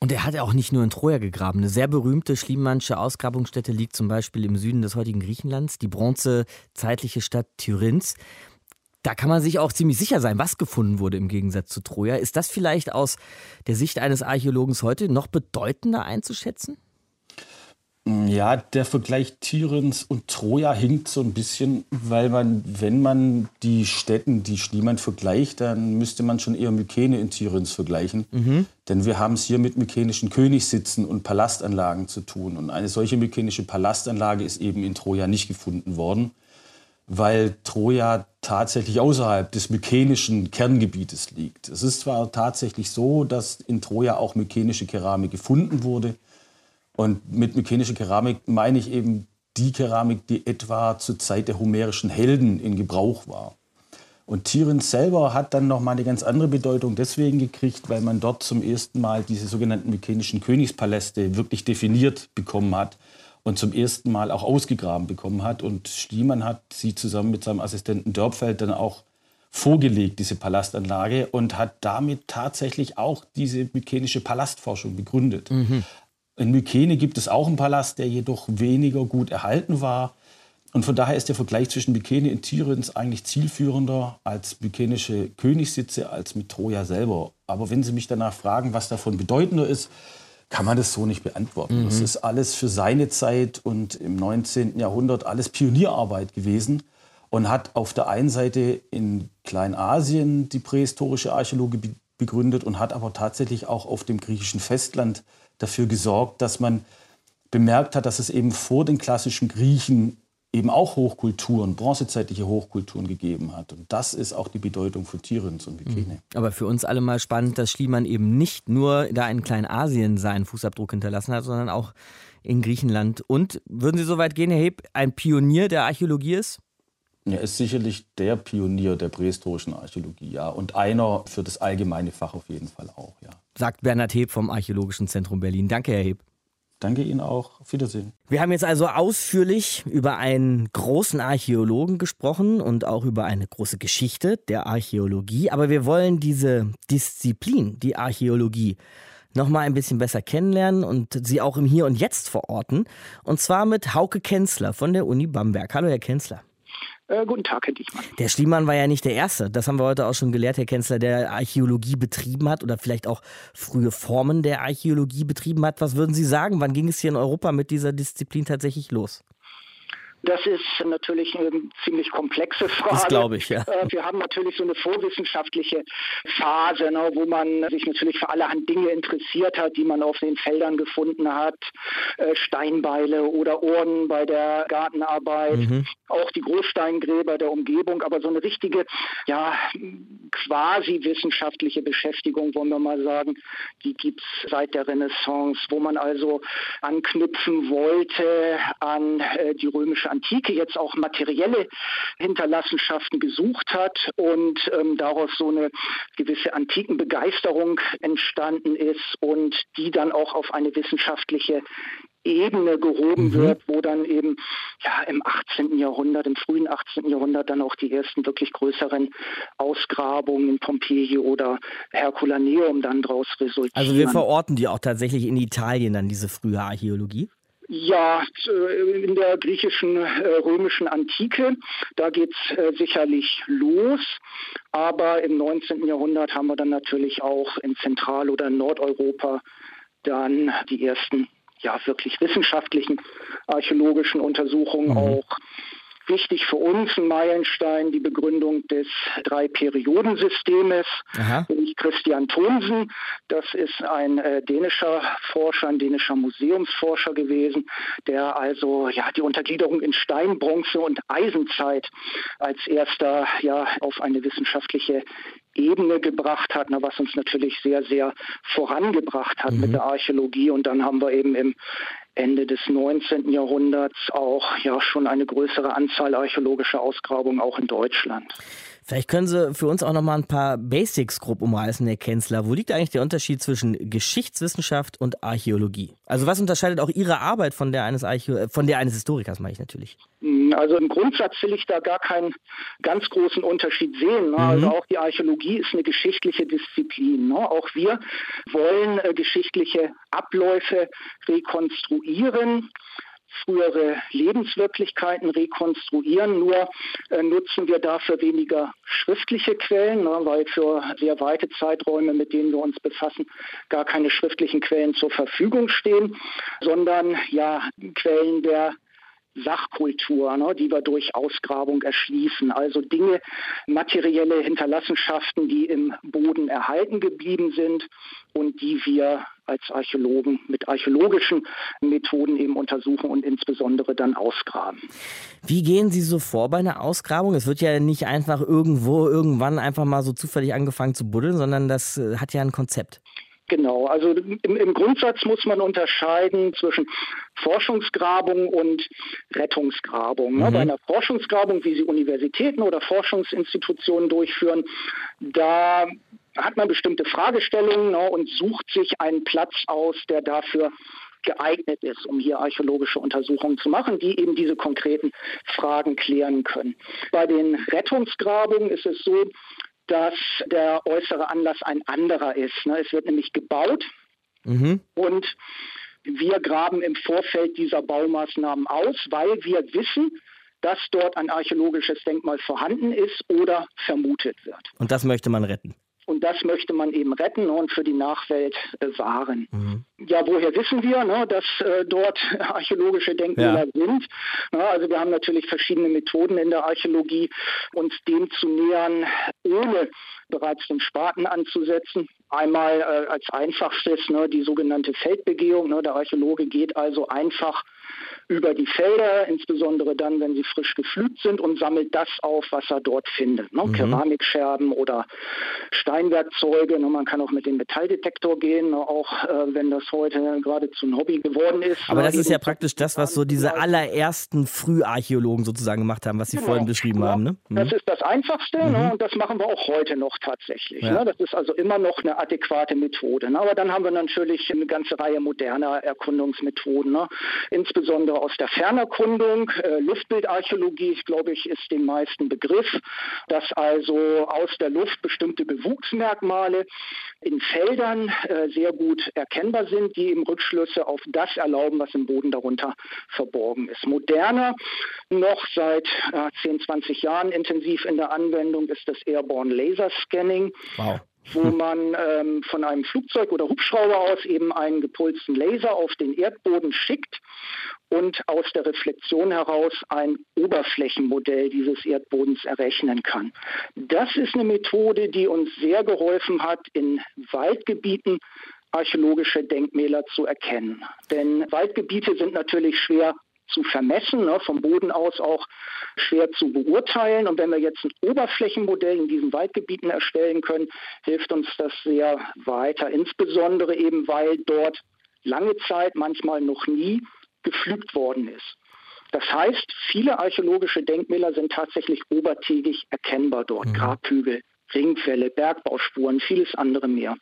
Und er hat ja auch nicht nur in Troja gegraben. Eine sehr berühmte Schliemannsche Ausgrabungsstätte liegt zum Beispiel im Süden des heutigen Griechenlands, die bronzezeitliche Stadt Tyrinth. Da kann man sich auch ziemlich sicher sein, was gefunden wurde im Gegensatz zu Troja. Ist das vielleicht aus der Sicht eines Archäologen heute noch bedeutender einzuschätzen? Ja, der Vergleich Tirens und Troja hinkt so ein bisschen, weil man, wenn man die Städten, die Schliemann vergleicht, dann müsste man schon eher Mykene in Tirens vergleichen. Mhm. Denn wir haben es hier mit mykenischen Königssitzen und Palastanlagen zu tun. Und eine solche mykenische Palastanlage ist eben in Troja nicht gefunden worden, weil Troja tatsächlich außerhalb des mykenischen Kerngebietes liegt. Es ist zwar tatsächlich so, dass in Troja auch mykenische Keramik gefunden wurde, und mit mykenischer Keramik meine ich eben die Keramik, die etwa zur Zeit der homerischen Helden in Gebrauch war. Und Tiryns selber hat dann noch mal eine ganz andere Bedeutung deswegen gekriegt, weil man dort zum ersten Mal diese sogenannten mykenischen Königspaläste wirklich definiert bekommen hat und zum ersten Mal auch ausgegraben bekommen hat. Und Schliemann hat sie zusammen mit seinem Assistenten Dörpfeld dann auch vorgelegt, diese Palastanlage, und hat damit tatsächlich auch diese mykenische Palastforschung begründet. Mhm. In Mykene gibt es auch einen Palast, der jedoch weniger gut erhalten war. Und von daher ist der Vergleich zwischen Mykene und Tiryns eigentlich zielführender als mykenische Königssitze als mit Troja selber. Aber wenn Sie mich danach fragen, was davon bedeutender ist, kann man das so nicht beantworten. Mhm. Das ist alles für seine Zeit und im 19. Jahrhundert alles Pionierarbeit gewesen und hat auf der einen Seite in Kleinasien die prähistorische Archäologie begründet und hat aber tatsächlich auch auf dem griechischen Festland dafür gesorgt, dass man bemerkt hat, dass es eben vor den klassischen Griechen eben auch Hochkulturen, bronzezeitliche Hochkulturen gegeben hat. Und das ist auch die Bedeutung für Tirens und Mykene. Mhm. Aber für uns alle mal spannend, dass Schliemann eben nicht nur da in Kleinasien seinen Fußabdruck hinterlassen hat, sondern auch in Griechenland. Und würden Sie so weit gehen, Herr Heb, ein Pionier der Archäologie ist? Er ist sicherlich der Pionier der prähistorischen Archäologie, ja. Und einer für das allgemeine Fach auf jeden Fall auch, ja. Sagt Bernhard Heb vom Archäologischen Zentrum Berlin. Danke, Herr Heb. Danke Ihnen auch. Auf Wiedersehen. Wir haben jetzt also ausführlich über einen großen Archäologen gesprochen und auch über eine große Geschichte der Archäologie. Aber wir wollen diese Disziplin, die Archäologie, noch mal ein bisschen besser kennenlernen und sie auch im Hier und Jetzt verorten. Und zwar mit Hauke Kenzler von der Uni Bamberg. Hallo, Herr Kenzler. Äh, guten Tag, Herr Dichmann. Der Schliemann war ja nicht der Erste. Das haben wir heute auch schon gelehrt, Herr Kenzler, der Archäologie betrieben hat oder vielleicht auch frühe Formen der Archäologie betrieben hat. Was würden Sie sagen? Wann ging es hier in Europa mit dieser Disziplin tatsächlich los? Das ist natürlich eine ziemlich komplexe Frage. Das glaube ich, ja. Äh, wir haben natürlich so eine vorwissenschaftliche Phase, ne, wo man sich natürlich für allerhand Dinge interessiert hat, die man auf den Feldern gefunden hat. Äh, Steinbeile oder Urnen bei der Gartenarbeit, mhm. auch die Großsteingräber der Umgebung, aber so eine richtige, ja, quasi wissenschaftliche Beschäftigung, wollen wir mal sagen, die gibt es seit der Renaissance, wo man also anknüpfen wollte an äh, die römische Antike jetzt auch materielle Hinterlassenschaften gesucht hat und ähm, daraus so eine gewisse Antikenbegeisterung entstanden ist und die dann auch auf eine wissenschaftliche Ebene gehoben mhm. wird, wo dann eben ja im 18. Jahrhundert, im frühen 18. Jahrhundert dann auch die ersten wirklich größeren Ausgrabungen in Pompeji oder Herculaneum dann daraus resultieren. Also wir verorten die auch tatsächlich in Italien dann diese frühe Archäologie? Ja, äh, in der griechischen, äh, römischen Antike, da geht es äh, sicherlich los. Aber im 19. Jahrhundert haben wir dann natürlich auch in Zentral- oder Nordeuropa dann die ersten ja wirklich wissenschaftlichen archäologischen Untersuchungen mhm. auch wichtig für uns ein Meilenstein, die Begründung des Drei-Perioden-Systems durch Christian Thomsen. Das ist ein äh, dänischer Forscher, ein dänischer Museumsforscher gewesen, der also ja die Untergliederung in Stein, Bronze und Eisenzeit als erster ja auf eine wissenschaftliche Ebene gebracht hat, was uns natürlich sehr, sehr vorangebracht hat mhm. mit der Archäologie. Und dann haben wir eben im Ende des 19. Jahrhunderts auch ja schon eine größere Anzahl archäologischer Ausgrabungen auch in Deutschland. Vielleicht können Sie für uns auch noch mal ein paar Basics grob umreißen, Herr Kenzler. Wo liegt eigentlich der Unterschied zwischen Geschichtswissenschaft und Archäologie? Also was unterscheidet auch Ihre Arbeit von der eines, Archä äh, von der eines Historikers, meine ich natürlich? Hm, also im Grundsatz will ich da gar keinen ganz großen Unterschied sehen. Ne? Also mhm. Also auch die Archäologie ist eine geschichtliche Disziplin. Ne? Auch wir wollen äh, geschichtliche Abläufe rekonstruieren frühere Lebenswirklichkeiten rekonstruieren. Nur äh, nutzen wir dafür weniger schriftliche Quellen, ne, weil für sehr weite Zeiträume, mit denen wir uns befassen, gar keine schriftlichen Quellen zur Verfügung stehen, sondern ja Quellen der Sachkultur, ne, die wir durch Ausgrabung erschließen. Also Dinge, materielle Hinterlassenschaften, die im Boden erhalten geblieben sind und die wir als Archäologen mit archäologischen Methoden eben untersuchen und insbesondere dann ausgraben. Wie gehen Sie so vor bei einer Ausgrabung? Es wird ja nicht einfach irgendwo, irgendwann einfach mal so zufällig angefangen zu buddeln, sondern das äh, hat ja ein Konzept. Genau, also im, im, Grundsatz muss man unterscheiden zwischen Forschungsgrabung und Rettungsgrabung. Ne? Mhm. Bei einer Forschungsgrabung, wie sie Universitäten oder Forschungsinstitutionen durchführen, da hat man bestimmte Fragestellungen ne, und sucht sich einen Platz aus, der dafür geeignet ist, um hier archäologische Untersuchungen zu machen, die eben diese konkreten Fragen klären können. Bei den Rettungsgrabungen ist es so, dass der äußere Anlass ein anderer ist. Ne? Es wird nämlich gebaut mhm. und wir graben im Vorfeld dieser Baumaßnahmen aus, weil wir wissen, dass dort ein archäologisches Denkmal vorhanden ist oder vermutet wird. Und das möchte man retten. Und das möchte man eben retten und für die Nachwelt bewahren. Mhm. Ja, woher wissen wir, ne, dass äh, dort [LAUGHS] archäologische Denkmäler ja. sind? Ja, also wir haben natürlich verschiedene Methoden in der Archäologie, uns dem zu nähern, ohne bereits den Spaten anzusetzen. Einmal äh, als einfachstes ne, die sogenannte Feldbegehung. Ne, der Archäologe geht also einfach über die Felder, insbesondere dann, wenn sie frisch gepflügt sind und sammelt das auf, was er dort findet. Ne? Mhm. Keramikscherben oder Steinwerkzeuge. Ne? Man kann auch mit dem Metalldetektor gehen, ne? auch äh, wenn das heute geradezu ein Hobby geworden ist. Aber das ist ja praktisch das, was so diese allerersten Früharchäologen sozusagen gemacht haben, was Sie genau. vorhin beschrieben ja. haben. Ne? Mhm. Das ist das Einfachste ne? mhm. und das machen wir auch heute noch tatsächlich. Ja. Ne? Das ist also immer noch eine adäquate Methode. Ne? Aber dann haben wir natürlich eine ganze Reihe moderner Erkundungsmethoden, ne? Insbesondere aus der Fernerkundung. Äh, Luftbildarchäologie, glaube ich, ist den meisten Begriff, dass also aus der Luft bestimmte Bewuchsmerkmale in Feldern äh, sehr gut erkennbar sind, die eben Rückschlüsse auf das erlauben, was im Boden darunter verborgen ist. Moderner, noch seit äh, 10, 20 Jahren intensiv in der Anwendung ist das Airborne Laser Scanning. Wow wo man ähm, von einem Flugzeug oder Hubschrauber aus eben einen gepulsten Laser auf den Erdboden schickt und aus der Reflexion heraus ein Oberflächenmodell dieses Erdbodens errechnen kann. Das ist eine Methode, die uns sehr geholfen hat, in Waldgebieten archäologische Denkmäler zu erkennen. Denn Waldgebiete sind natürlich schwer zu vermessen, ne, vom Boden aus auch schwer zu beurteilen. Und wenn wir jetzt ein Oberflächenmodell in diesen Waldgebieten erstellen können, hilft uns das sehr weiter. Insbesondere eben, weil dort lange Zeit, manchmal noch nie, gepflügt worden ist. Das heißt, viele archäologische Denkmäler sind tatsächlich obertägig erkennbar dort. Mhm. Grabhügel, Ringfälle, Bergbauspuren, vieles andere mehr.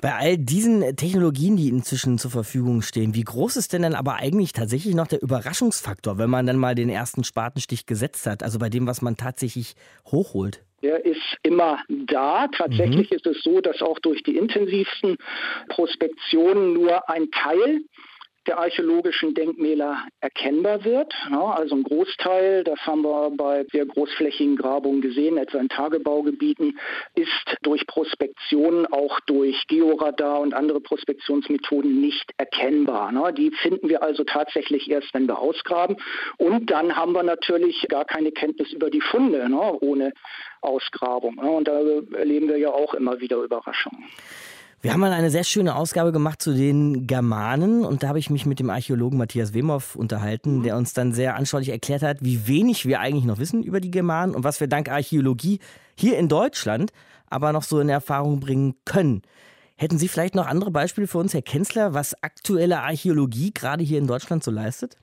Bei all diesen Technologien, die inzwischen zur Verfügung stehen, wie groß ist denn dann aber eigentlich tatsächlich noch der Überraschungsfaktor, wenn man dann mal den ersten Spatenstich gesetzt hat, also bei dem, was man tatsächlich hochholt? Der ist immer da. Tatsächlich mhm. ist es so, dass auch durch die intensivsten Prospektionen nur ein Teil der archäologischen Denkmäler erkennbar wird. Ja, also ein Großteil, das haben wir bei sehr großflächigen Grabungen gesehen, etwa in Tagebaugebieten, ist durch Prospektion, auch durch Georadar und andere Prospektionsmethoden nicht erkennbar. Ne? Die finden wir also tatsächlich erst, wenn wir ausgraben. Und dann haben wir natürlich gar keine Kenntnis über die Funde ne? ohne Ausgrabung. Ne? Und da erleben wir ja auch immer wieder Überraschungen. Wir haben mal eine sehr schöne Ausgabe gemacht zu den Germanen und da habe ich mich mit dem Archäologen Matthias Wemhoff unterhalten, mhm. der uns dann sehr anschaulich erklärt hat, wie wenig wir eigentlich noch wissen über die Germanen und was wir dank Archäologie hier in Deutschland aber noch so in Erfahrung bringen können. Hätten Sie vielleicht noch andere Beispiele für uns, Herr Kenzler, was aktuelle Archäologie gerade hier in Deutschland so leistet?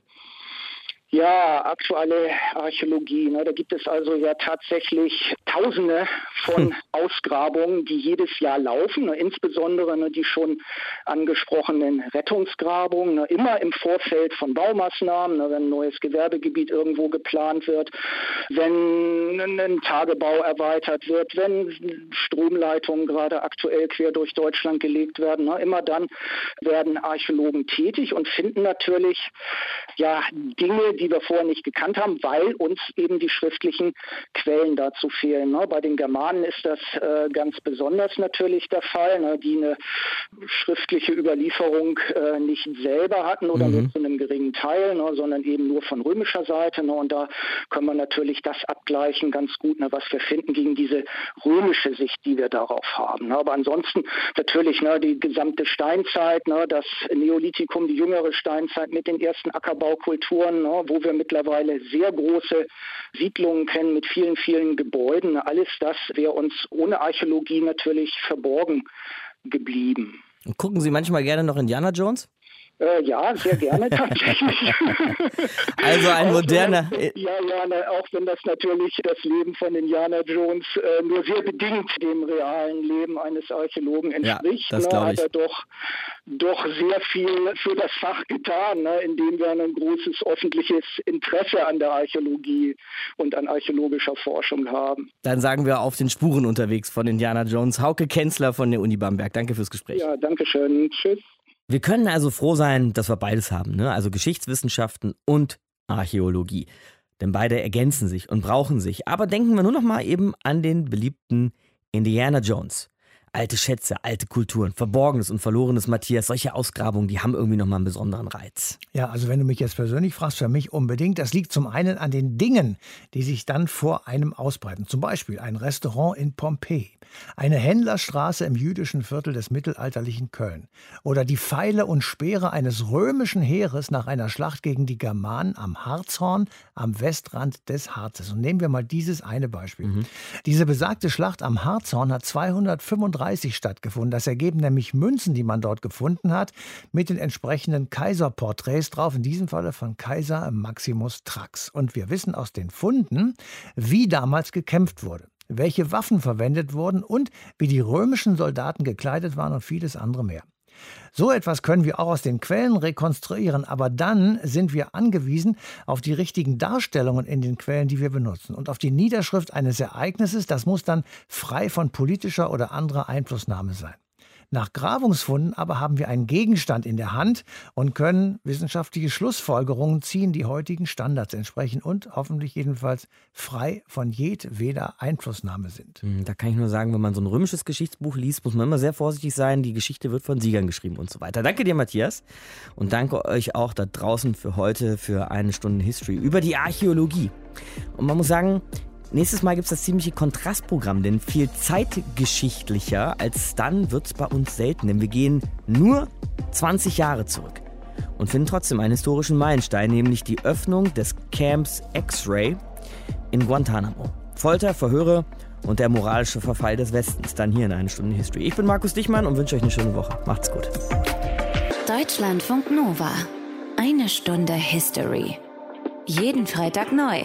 Ja, aktuelle Archäologie. Ne, da gibt es also ja tatsächlich Tausende von hm. Ausgrabungen, die jedes Jahr laufen. Ne, insbesondere ne, die schon angesprochenen Rettungsgrabungen, ne, immer im Vorfeld von Baumaßnahmen, ne, wenn ein neues Gewerbegebiet irgendwo geplant wird, wenn ein Tagebau erweitert wird, wenn Stromleitungen gerade aktuell quer durch Deutschland gelegt werden. Ne, immer dann werden Archäologen tätig und finden natürlich ja Dinge, die wir vorher nicht gekannt haben, weil uns eben die schriftlichen Quellen dazu fehlen. Ne? Bei den Germanen ist das äh, ganz besonders natürlich der Fall, ne? die eine schriftliche Überlieferung äh, nicht selber hatten oder mhm. nur zu einem geringen Teil, ne? sondern eben nur von römischer Seite. Ne? Und da können wir natürlich das abgleichen ganz gut, ne? was wir finden gegen diese römische Sicht, die wir darauf haben. Ne? Aber ansonsten natürlich die gesamte Steinzeit, das Neolithikum, die jüngere Steinzeit mit den ersten Ackerbaukulturen, wo wir mittlerweile sehr große Siedlungen kennen mit vielen, vielen Gebäuden. Alles das wäre uns ohne Archäologie natürlich verborgen geblieben. Und gucken Sie manchmal gerne noch Indiana Jones? Äh, ja, sehr gerne [LAUGHS] tatsächlich. also ein moderner. Wenn, ja, ja, auch wenn das natürlich das Leben von Indiana Jones äh, nur sehr bedingt dem realen Leben eines Archäologen entspricht, ja, das ne, hat er doch, doch sehr viel für das Fach getan, ne, indem wir ein großes öffentliches Interesse an der Archäologie und an archäologischer Forschung haben. Dann sagen wir auf den Spuren unterwegs von Indiana Jones. Hauke Kenzler von der Uni Bamberg. Danke fürs Gespräch. Ja, danke schön. Tschüss. Wir können also froh sein, dass wir beides haben, ne? also Geschichtswissenschaften und Archäologie. Denn beide ergänzen sich und brauchen sich. Aber denken wir nur noch mal eben an den beliebten Indiana Jones. Alte Schätze, alte Kulturen, Verborgenes und Verlorenes, Matthias, solche Ausgrabungen, die haben irgendwie nochmal einen besonderen Reiz. Ja, also wenn du mich jetzt persönlich fragst, für mich unbedingt. Das liegt zum einen an den Dingen, die sich dann vor einem ausbreiten. Zum Beispiel ein Restaurant in Pompeji, eine Händlerstraße im jüdischen Viertel des mittelalterlichen Köln oder die Pfeile und Speere eines römischen Heeres nach einer Schlacht gegen die Germanen am Harzhorn am Westrand des Harzes. Und nehmen wir mal dieses eine Beispiel. Mhm. Diese besagte Schlacht am Harzhorn hat 235 1930 stattgefunden. Das ergeben nämlich Münzen, die man dort gefunden hat, mit den entsprechenden Kaiserporträts drauf, in diesem Falle von Kaiser Maximus Trax. Und wir wissen aus den Funden, wie damals gekämpft wurde welche Waffen verwendet wurden und wie die römischen Soldaten gekleidet waren und vieles andere mehr. So etwas können wir auch aus den Quellen rekonstruieren, aber dann sind wir angewiesen auf die richtigen Darstellungen in den Quellen, die wir benutzen und auf die Niederschrift eines Ereignisses, das muss dann frei von politischer oder anderer Einflussnahme sein. Nach Grabungsfunden aber haben wir einen Gegenstand in der Hand und können wissenschaftliche Schlussfolgerungen ziehen, die heutigen Standards entsprechen und hoffentlich jedenfalls frei von jedweder Einflussnahme sind. Hm, da kann ich nur sagen, wenn man so ein römisches Geschichtsbuch liest, muss man immer sehr vorsichtig sein. Die Geschichte wird von Siegern geschrieben und so weiter. Danke dir, Matthias. Und danke euch auch da draußen für heute, für eine Stunde History über die Archäologie. Und man muss sagen, Nächstes Mal gibt es das ziemliche Kontrastprogramm, denn viel zeitgeschichtlicher als dann wird es bei uns selten, denn wir gehen nur 20 Jahre zurück und finden trotzdem einen historischen Meilenstein, nämlich die Öffnung des Camps X-Ray in Guantanamo. Folter, Verhöre und der moralische Verfall des Westens, dann hier in einer Stunde History. Ich bin Markus Dichmann und wünsche euch eine schöne Woche. Macht's gut. Deutschlandfunk Nova. Eine Stunde History. Jeden Freitag neu